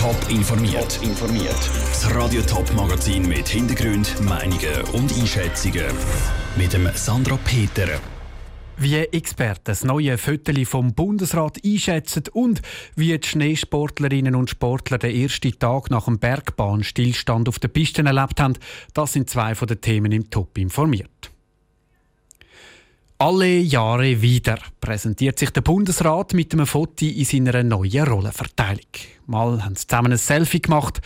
Top informiert. informiert. Das Radio Top Magazin mit Hintergrund, Meinungen und Einschätzungen mit dem Sandra Peter. Wie Experten das neue Viertel vom Bundesrat einschätzen und wie die Schneesportlerinnen und Sportler den ersten Tag nach dem Bergbahnstillstand auf den Pisten erlebt haben, das sind zwei von den Themen im Top informiert. Alle Jahre wieder präsentiert sich der Bundesrat mit einem Foto in seiner neuen Rollenverteilung. Mal haben sie zusammen ein Selfie gemacht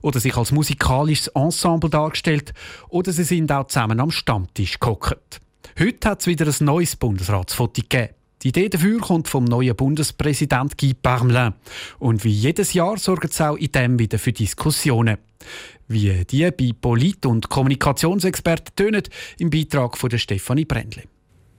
oder sich als musikalisches Ensemble dargestellt oder sie sind auch zusammen am Stammtisch gehockt. Heute hat es wieder ein neues Bundesratsfoto gegeben. Die Idee dafür kommt vom neuen Bundespräsident Guy Parmelin. Und wie jedes Jahr sorgt es auch in dem wieder für Diskussionen. Wie die bei Polit- und Kommunikationsexperten tönen im Beitrag von Stefanie Brändli.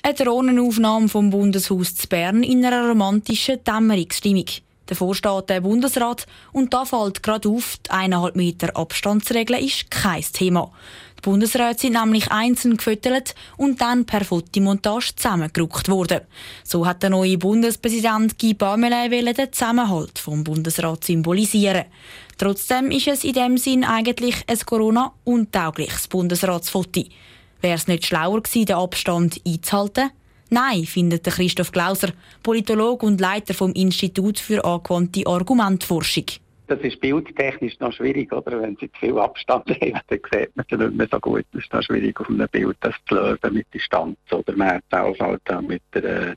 Eine Drohnenaufnahme vom Bundeshaus zu Bern in einer romantischen Dämmerungsstimmung. Davor steht der Bundesrat und da fällt gerade auf, die 1,5 Meter Abstandsregel ist kein Thema. Die Bundesräte sind nämlich einzeln gefüttert und dann per Fotomontage zusammengerückt worden. So hat der neue Bundespräsident Guy Parmelin den Zusammenhalt vom Bundesrat symbolisieren. Trotzdem ist es in dem Sinn eigentlich ein Corona-untaugliches Bundesratsfoto. Wäre es nicht schlauer gewesen, den Abstand einzuhalten? Nein, findet Christoph Glauser, Politologe und Leiter vom Institut für angewandte Argumentforschung. Das ist bildtechnisch noch schwierig, oder? Wenn Sie zu viel Abstand haben, dann sieht man es nicht mehr so gut. Es ist noch schwierig, auf einem Bild das zu lösen mit Distanz. Oder man hat auch halt mit der äh,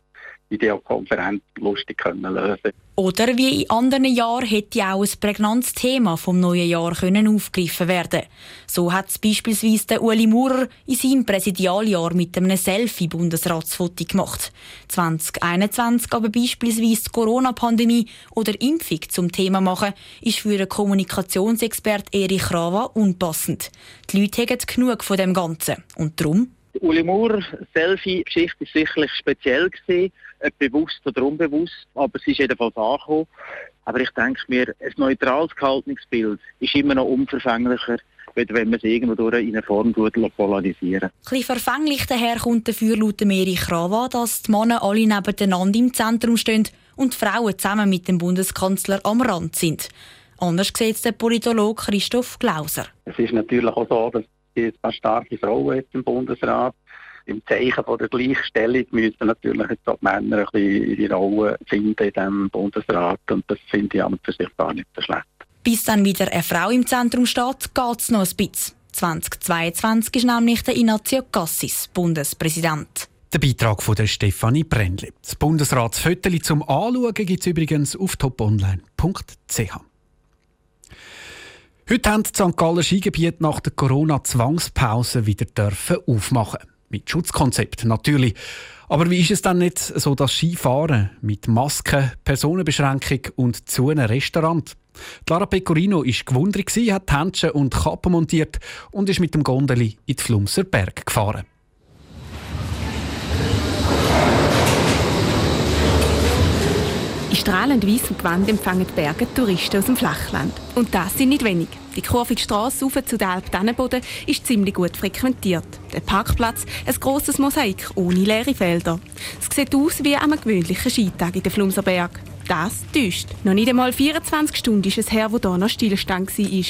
Videokonferenz lustig können lösen Oder wie in anderen Jahren hätte auch ein prägnantes Thema vom neuen Jahr können aufgegriffen werden So hat es beispielsweise der Uli Maurer in seinem Präsidialjahr mit einem Selfie-Bundesratsfoto gemacht. 2021 aber beispielsweise die Corona-Pandemie oder Impfung zum Thema machen, ist für den Kommunikationsexpert Erich Rava unpassend. Die Leute haben genug von dem Ganzen. Und darum Uli Moore, Selfie-Geschichte ist sicherlich speziell gewesen, bewusst oder unbewusst, aber es ist jedenfalls angekommen. Aber ich denke mir, ein neutrales Gehaltungsbild ist immer noch unverfänglicher, wenn man es irgendwo in eine Form polarisieren Ein bisschen verfänglich daherkommt dafür laut Erich Rava, dass die Männer alle nebeneinander im Zentrum stehen und die Frauen zusammen mit dem Bundeskanzler am Rand sind. Anders sieht es der Politologe Christoph Glauser. Es ist natürlich auch so, dass es eine starke Frauen jetzt im Bundesrat. Im Zeichen von der Gleichstellung müssen natürlich jetzt auch die Männer ein bisschen ihre Rolle finden in diesem Bundesrat. Und das finde ich an und für sich gar nicht so schlecht. Bis dann wieder eine Frau im Zentrum steht, geht es noch ein bisschen. 2022 ist nämlich der Ignazio Cassis Bundespräsident. Der Beitrag von der Stefanie Brändli. Das Bundesratsfoto zum Anschauen gibt es übrigens auf toponline.ch. Heute haben die St. Galler Skigebiete nach der Corona-Zwangspause wieder dürfen aufmachen. Mit Schutzkonzept natürlich. Aber wie ist es dann nicht so das Skifahren mit Masken, Personenbeschränkung und zu einem Restaurant? Lara Pecorino war gewundert, hat Händchen und Kappen montiert und ist mit dem Gondeli in die Flumser Berg gefahren. Strahlend weißem Gewand empfangen die Berge Touristen aus dem Flachland. Und das sind nicht wenig. Die kurvige Straße rauf zu der Alp Dannenboden ist ziemlich gut frequentiert. Der Parkplatz, ein grosses Mosaik ohne leere Felder. Es sieht aus wie an einem gewöhnlichen Skitag in den Flumserberg. Das täuscht. Noch nicht einmal 24 Stunden ist es her, wo hier noch Stillstand war.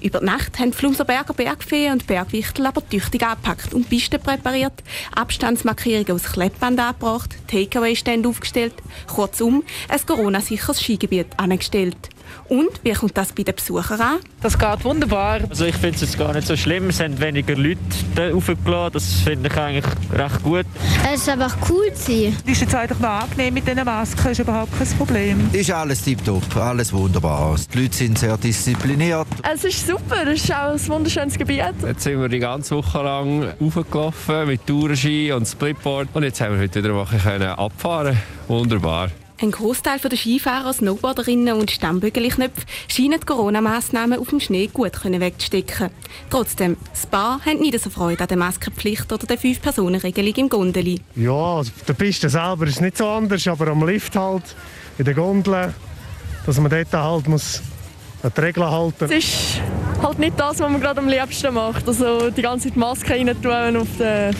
Über die Nacht haben die Flumserberger Bergfeen und Bergwichtel aber tüchtig angepackt und Pisten präpariert, Abstandsmarkierungen aus Kleppband angebracht, Takeaway-Stände aufgestellt, kurzum ein Corona-sicheres Skigebiet angestellt. Und wie kommt das bei den Besuchern an? Das geht wunderbar. Also ich finde es jetzt gar nicht so schlimm. Es sind weniger Leute da raufgelassen. Das finde ich eigentlich recht gut. Es ist einfach cool zu sein. Es ist jetzt eigentlich noch angenehm mit diesen Masken. ist überhaupt kein Problem. Ist alles tiptop, alles wunderbar. Die Leute sind sehr diszipliniert. Es ist super. Es ist auch ein wunderschönes Gebiet. Jetzt sind wir die ganze Woche lang raufgelaufen mit Tourenski und Splitboard. Und jetzt haben wir heute wieder eine Woche abfahren Wunderbar. Ein Großteil der Skifahrer, Snowboarderinnen und Stammbügelknöpfe scheinen die Corona-Massnahmen auf dem Schnee gut wegzustecken. Trotzdem, das Paar haben nicht so Freude an der Maskenpflicht oder der Fünf-Personen-Regelung im Gondeli. Ja, also der Piste selber ist nicht so anders, aber am Lift halt, in der Gondel, dass man dort halt muss an die Regeln halten Es ist halt nicht das, was man gerade am liebsten macht. Also die ganze Zeit Maske rein tun auf den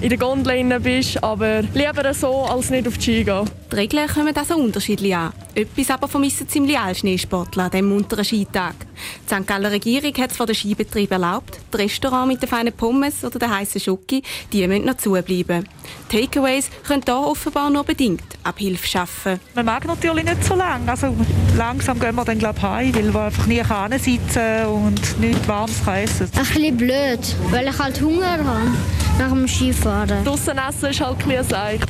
in der Gondel bist, aber lieber so, als nicht auf die Ski gehen. Die Regeln kommen also unterschiedlich an. Etwas aber vermissen ziemlich alle Schneesportler an diesem munteren Skitag. Die St. Galler Regierung hat es von den Skibetrieben erlaubt, die Restaurants mit den feinen Pommes oder den heißen Schoki, die müssen noch zubleiben. Takeaways können hier offenbar nur bedingt Abhilfe schaffen. Man mag natürlich nicht so lange. Also langsam gehen wir dann glaube heim, weil wir einfach nie sitzen und nichts Warmes essen Ein bisschen blöd, weil ich halt Hunger habe nach dem Skifahren. Draussen essen ist halt ein bisschen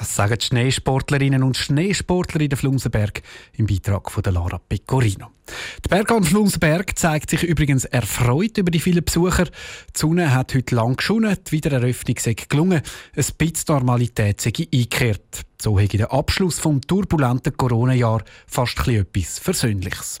das sagen die Schneesportlerinnen und Schneesportler in der Flunsenberg im Beitrag von Lara Pecorino. Die Bergbahn Flunsenberg zeigt sich übrigens erfreut über die vielen Besucher. Die Sonne hat heute lang geschonen, die Wiedereröffnung sei gelungen, ein bisschen Normalität sei eingekehrt. So hätte der Abschluss vom turbulenten Corona-Jahr fast etwas Versöhnliches.